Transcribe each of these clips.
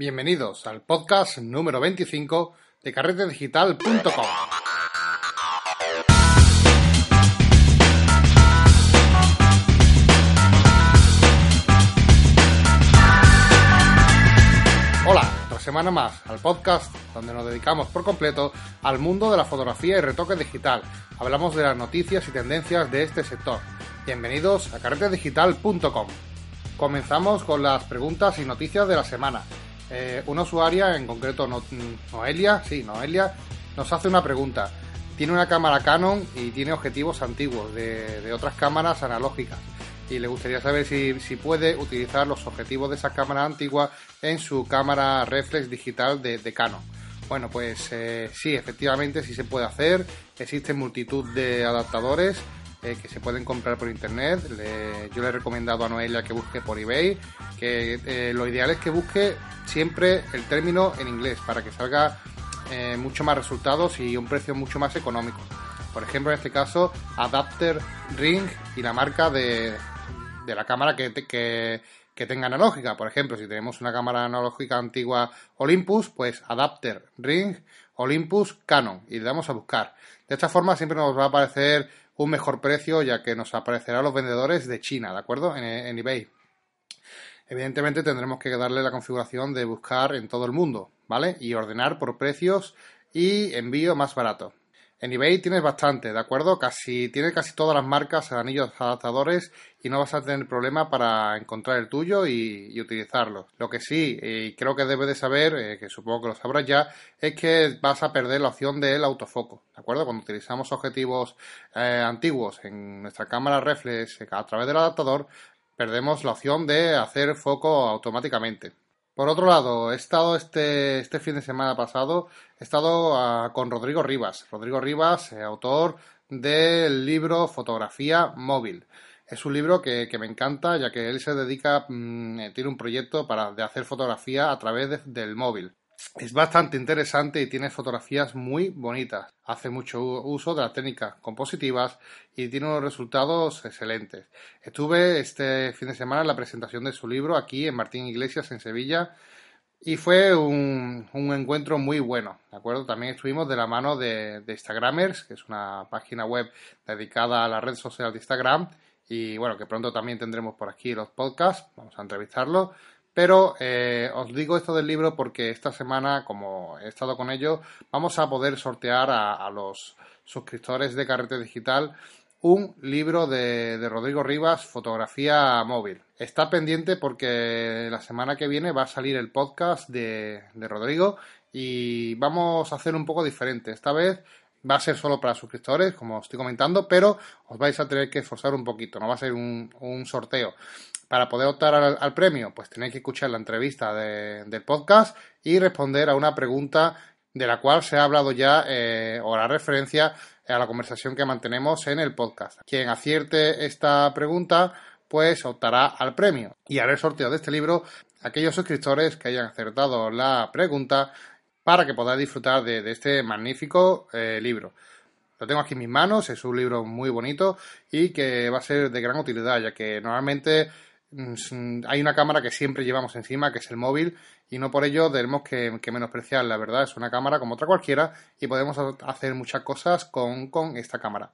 Bienvenidos al podcast número 25 de carretedigital.com. Hola, otra semana más al podcast donde nos dedicamos por completo al mundo de la fotografía y retoque digital. Hablamos de las noticias y tendencias de este sector. Bienvenidos a carretedigital.com. Comenzamos con las preguntas y noticias de la semana. Eh, una usuaria, en concreto Noelia, sí, Noelia, nos hace una pregunta. Tiene una cámara Canon y tiene objetivos antiguos de, otras cámaras analógicas. Y le gustaría saber si, puede utilizar los objetivos de esa cámara antigua en su cámara reflex digital de, Canon. Bueno, pues eh, sí, efectivamente sí se puede hacer. Existen multitud de adaptadores eh, que se pueden comprar por internet. yo le he recomendado a Noelia que busque por eBay, que eh, lo ideal es que busque siempre el término en inglés para que salga eh, mucho más resultados y un precio mucho más económico. Por ejemplo, en este caso, Adapter Ring y la marca de, la cámara que, que tenga analógica. Por ejemplo, si tenemos una cámara analógica antigua Olympus, pues Adapter Ring Olympus Canon y le damos a buscar. De esta forma siempre nos va a aparecer un mejor precio ya que nos aparecerá los vendedores de China, ¿de acuerdo? En, eBay. Evidentemente tendremos que darle la configuración de buscar en todo el mundo, ¿vale? Y ordenar por precios y envío más barato. En eBay tienes bastante, ¿de acuerdo? Casi, tiene casi todas las marcas anillos adaptadores y no vas a tener problema para encontrar el tuyo y, utilizarlo. Lo que sí, y creo que debes de saber, eh, que supongo que lo sabrás ya, es que vas a perder la opción del autofoco, ¿de acuerdo? Cuando utilizamos objetivos eh, antiguos en nuestra cámara reflex a través del adaptador, perdemos la opción de hacer foco automáticamente. Por otro lado, he estado este, este fin de semana pasado, he estado ah, con Rodrigo Rivas. Rodrigo Rivas, eh, autor del libro Fotografía Móvil. Es un libro que, me encanta, ya que él se dedica, mm, eh, tiene un proyecto para de hacer fotografía a través del móvil. Es bastante interesante y tiene fotografías muy bonitas. Hace mucho uso de las técnicas compositivas y tiene unos resultados excelentes. Estuve este fin de semana en la presentación de su libro aquí en Martín Iglesias, en Sevilla, y fue un, encuentro muy bueno, ¿de acuerdo? También estuvimos de la mano de, de Instagramers, que es una página web dedicada a la red social de Instagram, y bueno, que pronto también tendremos por aquí los podcasts, vamos a entrevistarlo. Pero eh, os digo esto del libro porque esta semana, como he estado con ello, vamos a poder sortear a, los suscriptores de Carrete Digital un libro de, Rodrigo Rivas, Fotografía Móvil. Está pendiente porque la semana que viene va a salir el podcast de, Rodrigo y vamos a hacer un poco diferente. Esta vez va a ser solo para suscriptores, como os estoy comentando, pero os vais a tener que esforzar un poquito, no va a ser un, un sorteo. Para poder optar al, premio, pues tenéis que escuchar la entrevista del podcast y responder a una pregunta de la cual se ha hablado ya eh, o la referencia a la conversación que mantenemos en el podcast. Quien acierte esta pregunta, pues optará al premio. Y haré el sorteo de este libro a aquellos suscriptores que hayan acertado la pregunta para que podáis disfrutar de, este magnífico eh, libro. Lo tengo aquí en mis manos, es un libro muy bonito y que va a ser de gran utilidad, ya que normalmente hay una cámara que siempre llevamos encima, que es el móvil, y no por ello debemos que, menospreciar, la verdad, es una cámara como otra cualquiera y podemos hacer muchas cosas con, esta cámara.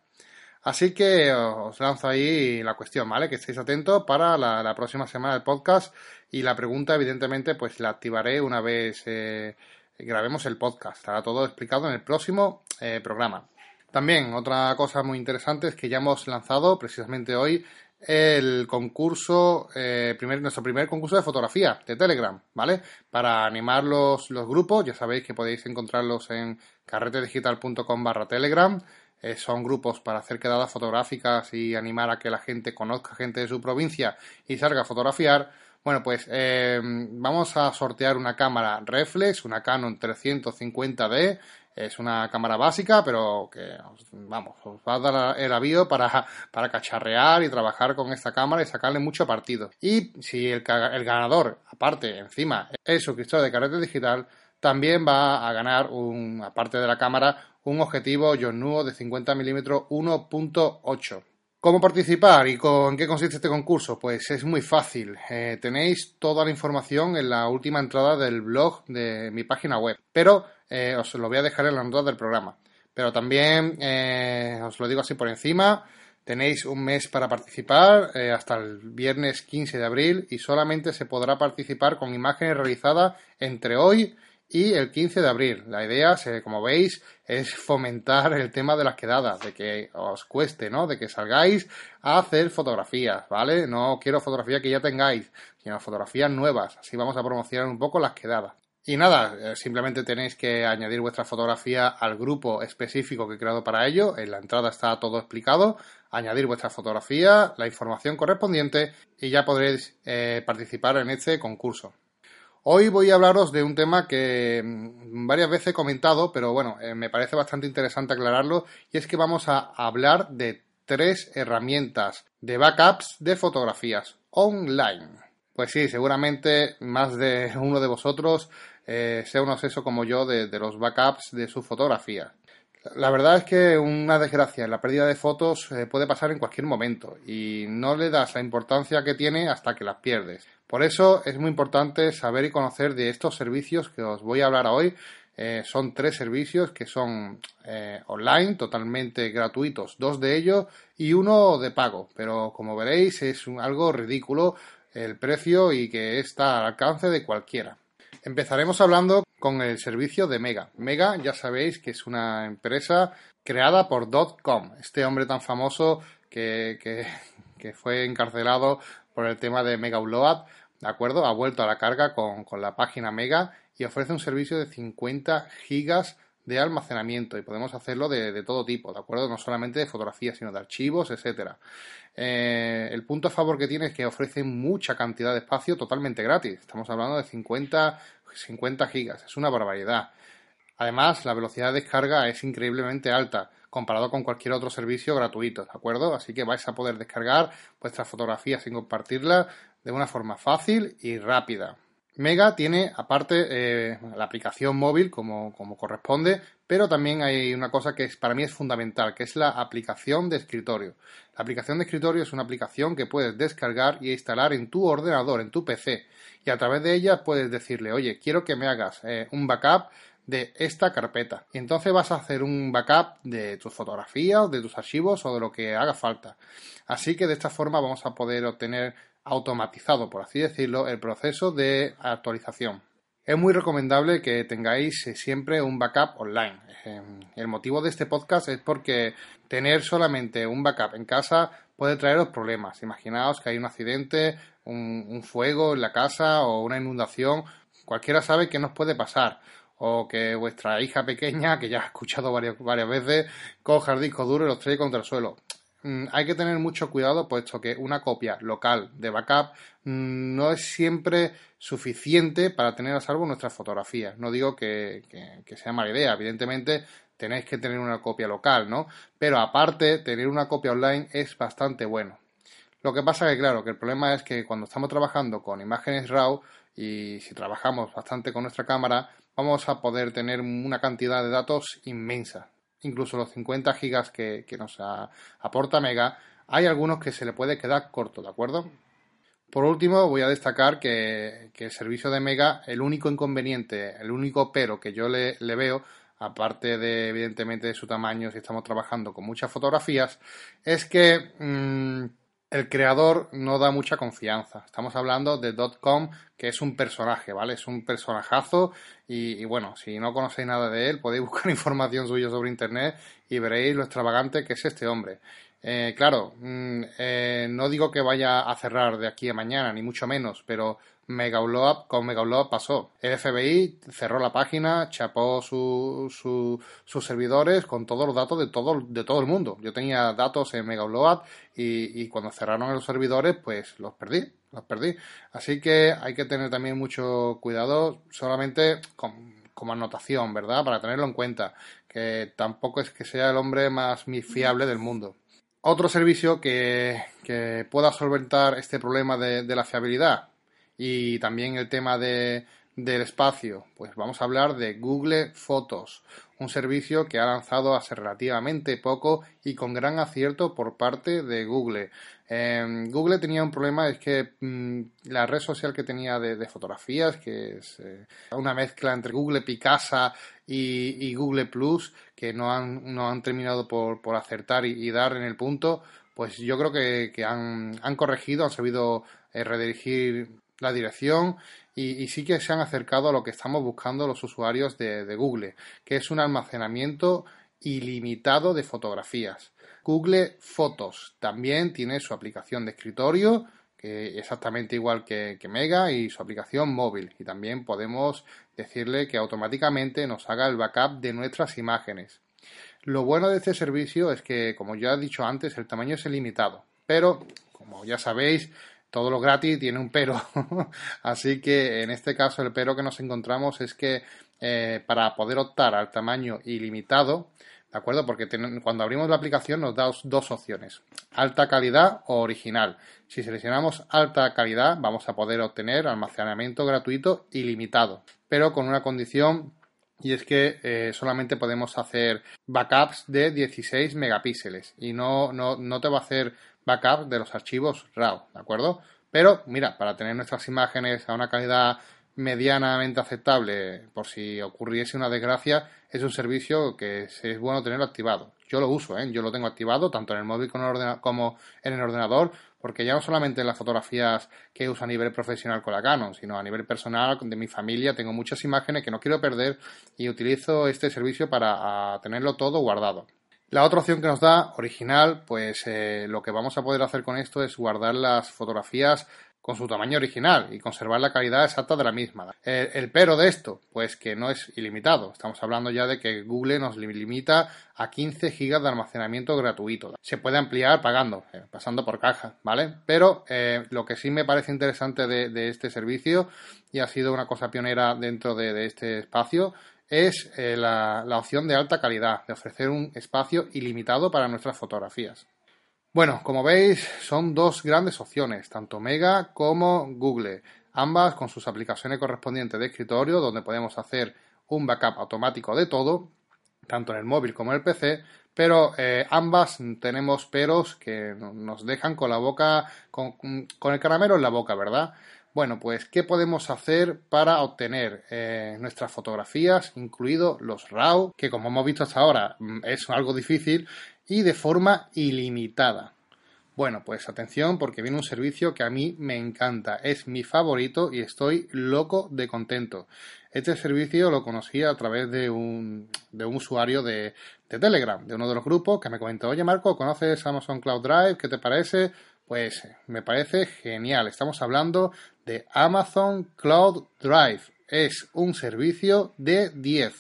Así que os lanzo ahí la cuestión, ¿vale? Que estéis atentos para la, próxima semana del podcast y la pregunta, evidentemente, pues la activaré una vez eh, grabemos el podcast. Estará todo explicado en el próximo eh, programa. También otra cosa muy interesante es que ya hemos lanzado precisamente hoy el concurso, eh, primer, nuestro primer concurso de fotografía de Telegram, ¿vale? Para animar los, los grupos, ya sabéis que podéis encontrarlos en carretedigital.com barra Telegram. Eh, son grupos para hacer quedadas fotográficas y animar a que la gente conozca gente de su provincia y salga a fotografiar. Bueno, pues eh, vamos a sortear una cámara reflex, una Canon 350D es una cámara básica, pero que, vamos, os va a dar el avión para, para cacharrear y trabajar con esta cámara y sacarle mucho partido. Y si el, el ganador, aparte, encima, es suscriptor de Carrete Digital, también va a ganar, un, aparte de la cámara, un objetivo John Nuo de 50 mm 1.8 ¿Cómo participar y con qué consiste este concurso? Pues es muy fácil. Eh, tenéis toda la información en la última entrada del blog de mi página web, pero eh, os lo voy a dejar en la entrada del programa. Pero también eh, os lo digo así por encima. Tenéis un mes para participar hasta el viernes 15 de abril y solamente se podrá participar con imágenes realizadas entre hoy y el 15 de abril. La idea, como veis, es fomentar el tema de las quedadas, de que os cueste, ¿no? De que salgáis a hacer fotografías, ¿vale? No quiero fotografías que ya tengáis, sino fotografías nuevas. Así vamos a promocionar un poco las quedadas. Y nada, eh, simplemente tenéis que añadir vuestra fotografía al grupo específico que he creado para ello. En la entrada está todo explicado. Añadir vuestra fotografía, la información correspondiente y ya podréis eh, participar en este concurso. Hoy voy a hablaros de un tema que mm, varias veces he comentado, pero bueno, eh, me parece bastante interesante aclararlo, y es que vamos a hablar de tres herramientas de backups de fotografías online. Pues sí, seguramente más de uno de vosotros eh, sea un obseso como yo de, los backups de sus fotografías. La verdad es que una desgracia, la pérdida de fotos eh, puede pasar en cualquier momento y no le das la importancia que tiene hasta que las pierdes. Por eso es muy importante saber y conocer de estos servicios que os voy a hablar hoy. Eh, son tres servicios que son eh, online, totalmente gratuitos, dos de ellos y uno de pago. Pero como veréis es algo ridículo el precio y que está al alcance de cualquiera. Empezaremos hablando con el servicio de Mega. Mega ya sabéis que es una empresa creada por .com, este hombre tan famoso que, que fue encarcelado por el tema de Mega Upload, ¿de acuerdo? Ha vuelto a la carga con, la página Mega y ofrece un servicio de 50 gigas de almacenamiento y podemos hacerlo de, todo tipo, ¿de acuerdo? No solamente de fotografías, sino de archivos, etcétera. Eh, el punto a favor que tiene es que ofrece mucha cantidad de espacio totalmente gratis. Estamos hablando de 50, 50 gigas, es una barbaridad. Además, la velocidad de descarga es increíblemente alta comparado con cualquier otro servicio gratuito, ¿de acuerdo? Así que vais a poder descargar vuestras fotografías sin compartirlas de una forma fácil y rápida. Mega tiene aparte eh, la aplicación móvil como, como, corresponde, pero también hay una cosa que es, para mí es fundamental, que es la aplicación de escritorio. La aplicación de escritorio es una aplicación que puedes descargar y instalar en tu ordenador, en tu PC, y a través de ella puedes decirle, oye, quiero que me hagas eh, un backup de esta carpeta. Y entonces vas a hacer un backup de tus fotografías, de tus archivos o de lo que haga falta. Así que de esta forma vamos a poder obtener automatizado, por así decirlo, el proceso de actualización. Es muy recomendable que tengáis eh, siempre un backup online. Em, el motivo de este podcast es porque tener solamente un backup en casa puede traeros problemas. Imaginaos que hay un accidente, un, fuego en la casa o una inundación. Cualquiera sabe que nos puede pasar o que vuestra hija pequeña, que ya ha escuchado varias, varias veces, coja el disco duro y los trae contra el suelo. Mm, hay que tener mucho cuidado, puesto que una copia local de backup mm, no es siempre suficiente para tener a salvo nuestras fotografías. No digo que, sea mala idea, evidentemente tenéis que tener una copia local, ¿no? Pero aparte, tener una copia online es bastante bueno. Lo que pasa que, claro, que el problema es que cuando estamos trabajando con imágenes RAW y si trabajamos bastante con nuestra cámara, vamos a poder tener una cantidad de datos inmensa. Incluso los 50 gigas que, nos aporta Mega, hay algunos que se le puede quedar corto, ¿de acuerdo? Por último, voy a destacar que, el servicio de Mega, el único inconveniente, el único pero que yo le, veo, aparte de evidentemente de su tamaño, si estamos trabajando con muchas fotografías, es que mm, el creador no da mucha confianza. Estamos hablando de .com, que es un personaje, ¿vale? Es un personajazo y, bueno, si no conocéis nada de él, podéis buscar información suya sobre Internet y veréis lo extravagante que es este hombre. Eh, claro, mm, eh, no digo que vaya a cerrar de aquí a mañana, ni mucho menos, pero Megaupload, con Megaupload pasó. El FBI cerró la página, chapó su, sus servidores con todos los datos de todo, de todo el mundo. Yo tenía datos en Megaupload y, y cuando cerraron los servidores, pues los perdí, los perdí. Así que hay que tener también mucho cuidado, solamente como anotación, ¿verdad? Para tenerlo en cuenta, que tampoco es que sea el hombre más fiable del mundo. Otro servicio que, pueda solventar este problema de la fiabilidad y también el tema de, del espacio? Pues vamos a hablar de Google Fotos, un servicio que ha lanzado hace relativamente poco y con gran acierto por parte de Google. Em, Google tenía un problema, es que mm, la red social que tenía de, fotografías, que es eh, una mezcla entre Google Picasa y, Google Plus, que no han, no han terminado por, acertar y, dar en el punto, pues yo creo que, han, han, corregido, han sabido eh, redirigir la dirección y, sí que se han acercado a lo que estamos buscando los usuarios de, Google, que es un almacenamiento ilimitado de fotografías. Google Fotos también tiene su aplicación de escritorio, que exactamente igual que, que, Mega, y su aplicación móvil. Y también podemos decirle que automáticamente nos haga el backup de nuestras imágenes. Lo bueno de este servicio es que, como ya he dicho antes, el tamaño es ilimitado. Pero, como ya sabéis, todo lo gratis tiene un pero. Así que en este caso el pero que nos encontramos es que eh, para poder optar al tamaño ilimitado, ¿de acuerdo? Porque cuando abrimos la aplicación nos da dos opciones, alta calidad o original. Si seleccionamos alta calidad vamos a poder obtener almacenamiento gratuito ilimitado, pero con una condición y es que eh, solamente podemos hacer backups de 16 megapíxeles y no, no, no te va a hacer backup de los archivos RAW, ¿de acuerdo? Pero mira, para tener nuestras imágenes a una calidad medianamente aceptable por si ocurriese una desgracia, es un servicio que es bueno tenerlo activado. Yo lo uso, ¿eh? yo lo tengo activado tanto en el móvil como en el ordenador, porque ya no solamente en las fotografías que uso a nivel profesional con la Canon, sino a nivel personal de mi familia, tengo muchas imágenes que no quiero perder y utilizo este servicio para tenerlo todo guardado. La otra opción que nos da, original, pues eh, lo que vamos a poder hacer con esto es guardar las fotografías con su tamaño original y conservar la calidad exacta de la misma. El, pero de esto, pues que no es ilimitado. Estamos hablando ya de que Google nos limita a 15 GB de almacenamiento gratuito. Se puede ampliar pagando, eh, pasando por caja, ¿vale? Pero eh, lo que sí me parece interesante de, este servicio, y ha sido una cosa pionera dentro de este espacio, es eh, la, opción de alta calidad, de ofrecer un espacio ilimitado para nuestras fotografías. Bueno, como veis, son dos grandes opciones, tanto Mega como Google, ambas con sus aplicaciones correspondientes de escritorio, donde podemos hacer un backup automático de todo, tanto en el móvil como en el PC, pero eh, ambas tenemos peros que nos dejan con la boca, con, con el caramelo en la boca, ¿verdad? Bueno, pues, ¿qué podemos hacer para obtener eh, nuestras fotografías, incluidos los RAW, que como hemos visto hasta ahora mm, es algo difícil, y de forma ilimitada? Bueno, pues atención porque viene un servicio que a mí me encanta, es mi favorito y estoy loco de contento. Este servicio lo conocí a través de un, de un usuario de, de Telegram, de uno de los grupos que me comentó, oye Marco, ¿conoces Amazon Cloud Drive? ¿Qué te parece? Pues me parece genial. Estamos hablando de Amazon Cloud Drive. Es un servicio de 10.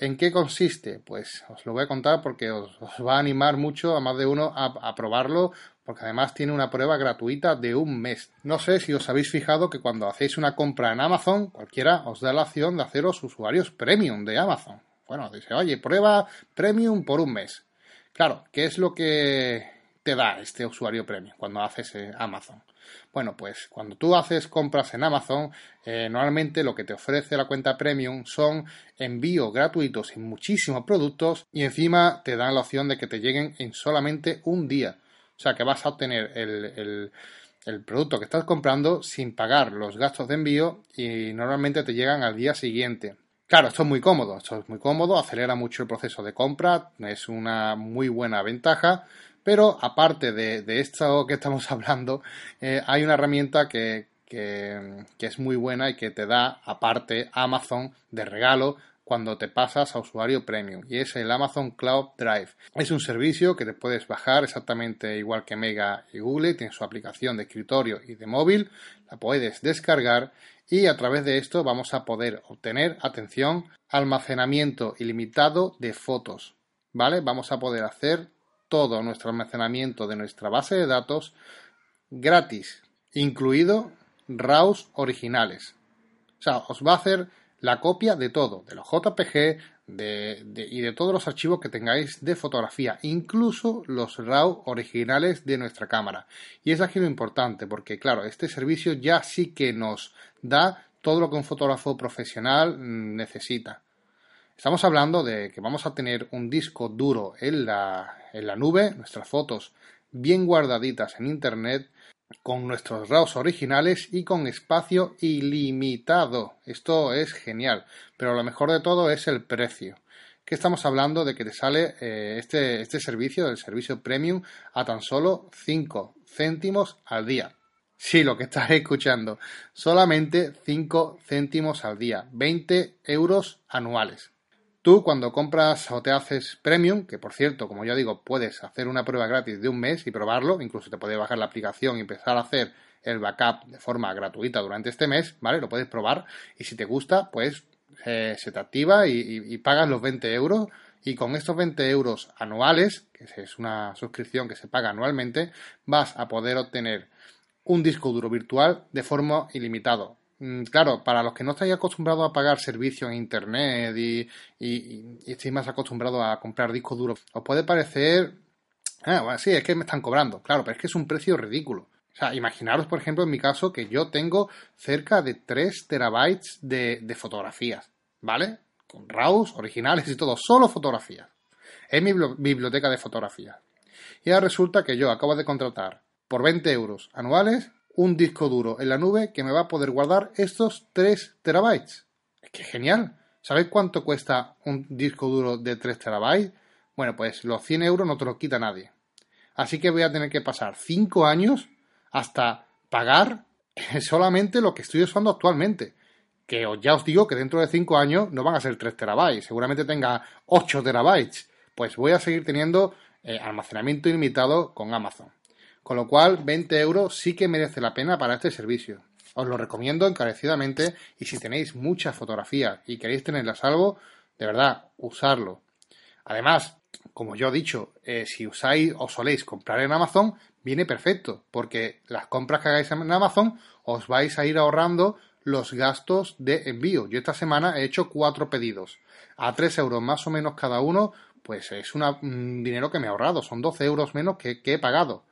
¿En qué consiste? Pues os lo voy a contar porque os, va a animar mucho a más de uno a, probarlo, porque además tiene una prueba gratuita de un mes. No sé si os habéis fijado que cuando hacéis una compra en Amazon, cualquiera os da la opción de haceros usuarios premium de Amazon. Bueno, dice, oye, prueba premium por un mes. Claro, ¿qué es lo que te da este usuario premium cuando haces eh, Amazon? Bueno, pues cuando tú haces compras en Amazon, eh, normalmente lo que te ofrece la cuenta premium son envíos gratuitos en muchísimos productos y encima te dan la opción de que te lleguen en solamente un día. O sea que vas a obtener el, el producto que estás comprando sin pagar los gastos de envío y normalmente te llegan al día siguiente. Claro, esto es muy cómodo, esto es muy cómodo, acelera mucho el proceso de compra, es una muy buena ventaja, pero aparte de, esto que estamos hablando, eh, hay una herramienta que, que, es muy buena y que te da aparte Amazon de regalo cuando te pasas a usuario premium y es el Amazon Cloud Drive. Es un servicio que te puedes bajar exactamente igual que Mega y Google, tiene su aplicación de escritorio y de móvil, la puedes descargar y a través de esto vamos a poder obtener, atención, almacenamiento ilimitado de fotos. ¿Vale? Vamos a poder hacer todo nuestro almacenamiento de nuestra base de datos gratis, incluido RAWs originales. O sea, os va a hacer la copia de todo, de los JPG y de todos los archivos que tengáis de fotografía, incluso los RAW originales de nuestra cámara. Y es aquí lo importante, porque claro, este servicio ya sí que nos da todo lo que un fotógrafo profesional mm, necesita. Estamos hablando de que vamos a tener un disco duro en la, en la nube, nuestras fotos bien guardaditas en Internet, con nuestros RAWs originales y con espacio ilimitado. Esto es genial, pero lo mejor de todo es el precio. Que estamos hablando de que te sale eh, este, este servicio, el servicio premium, a tan solo 5 céntimos al día. Sí, lo que estás escuchando. Solamente 5 céntimos al día. 20 euros anuales. Tú cuando compras o te haces premium, que por cierto, como ya digo, puedes hacer una prueba gratis de un mes y probarlo, incluso te puedes bajar la aplicación y empezar a hacer el backup de forma gratuita durante este mes, ¿vale? Lo puedes probar y si te gusta, pues eh, se te activa y, pagas los 20 euros y con estos 20 euros anuales, que es una suscripción que se paga anualmente, vas a poder obtener un disco duro virtual de forma ilimitada. Mm, claro, para los que no estáis acostumbrados a pagar servicios en internet y, estéis más acostumbrados a comprar discos duros, os puede parecer, ah, bueno, sí, es que me están cobrando, claro, pero es que es un precio ridículo. O sea, imaginaros, por ejemplo, en mi caso, que yo tengo cerca de 3 terabytes de, de fotografías, ¿vale? Con RAWs, originales y todo, solo fotografías. Es mi biblioteca de fotografías. Y ahora resulta que yo acabo de contratar por 20 euros anuales un disco duro en la nube que me va a poder guardar estos 3 terabytes. Es que genial. ¿Sabéis cuánto cuesta un disco duro de 3 terabytes? Bueno, pues los 100 euros no te los quita nadie. Así que voy a tener que pasar 5 años hasta pagar solamente lo que estoy usando actualmente. Que ya os digo que dentro de 5 años no van a ser 3 terabytes, seguramente tenga 8 terabytes. Pues voy a seguir teniendo eh, almacenamiento ilimitado con Amazon. Con lo cual, 20 euros sí que merece la pena para este servicio. Os lo recomiendo encarecidamente y si tenéis muchas fotografías y queréis tenerlas algo, de verdad, usarlo. Además, como yo he dicho, eh, si usáis o soléis comprar en Amazon, viene perfecto, porque las compras que hagáis en Amazon os vais a ir ahorrando los gastos de envío. Yo esta semana he hecho cuatro pedidos a 3 euros más o menos cada uno, pues es un dinero que me he ahorrado, son 12 euros menos que he pagado.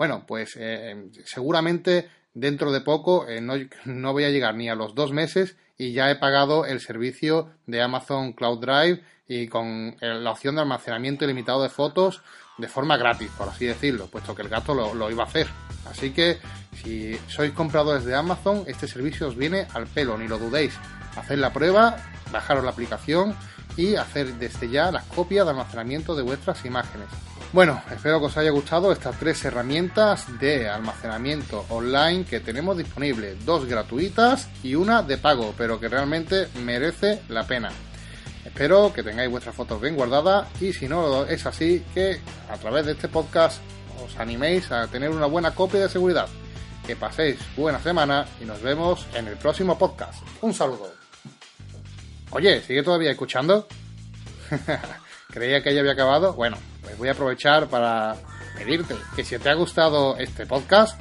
Bueno, pues eh, seguramente dentro de poco eh, no, voy a llegar ni a los dos meses y ya he pagado el servicio de Amazon Cloud Drive y con eh, la opción de almacenamiento ilimitado de fotos de forma gratis, por así decirlo, puesto que el gato lo, lo iba a hacer. Así que si sois compradores de Amazon, este servicio os viene al pelo, ni lo dudéis. Haced la prueba, bajaros la aplicación y hacer desde ya las copias de almacenamiento de vuestras imágenes. Bueno, espero que os haya gustado estas tres herramientas de almacenamiento online que tenemos disponibles, dos gratuitas y una de pago, pero que realmente merece la pena. Espero que tengáis vuestras fotos bien guardadas y si no es así, que a través de este podcast os animéis a tener una buena copia de seguridad. Que paséis buena semana y nos vemos en el próximo podcast. Un saludo. Oye, ¿sigue todavía escuchando? Creía que ya había acabado. Bueno, voy a aprovechar para pedirte que si te ha gustado este podcast,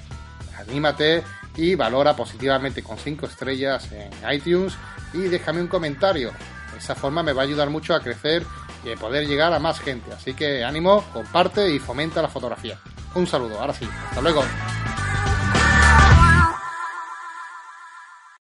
anímate y valora positivamente con 5 estrellas en iTunes y déjame un comentario. De esa forma me va a ayudar mucho a crecer y a poder llegar a más gente. Así que ánimo, comparte y fomenta la fotografía. Un saludo, ahora sí, hasta luego.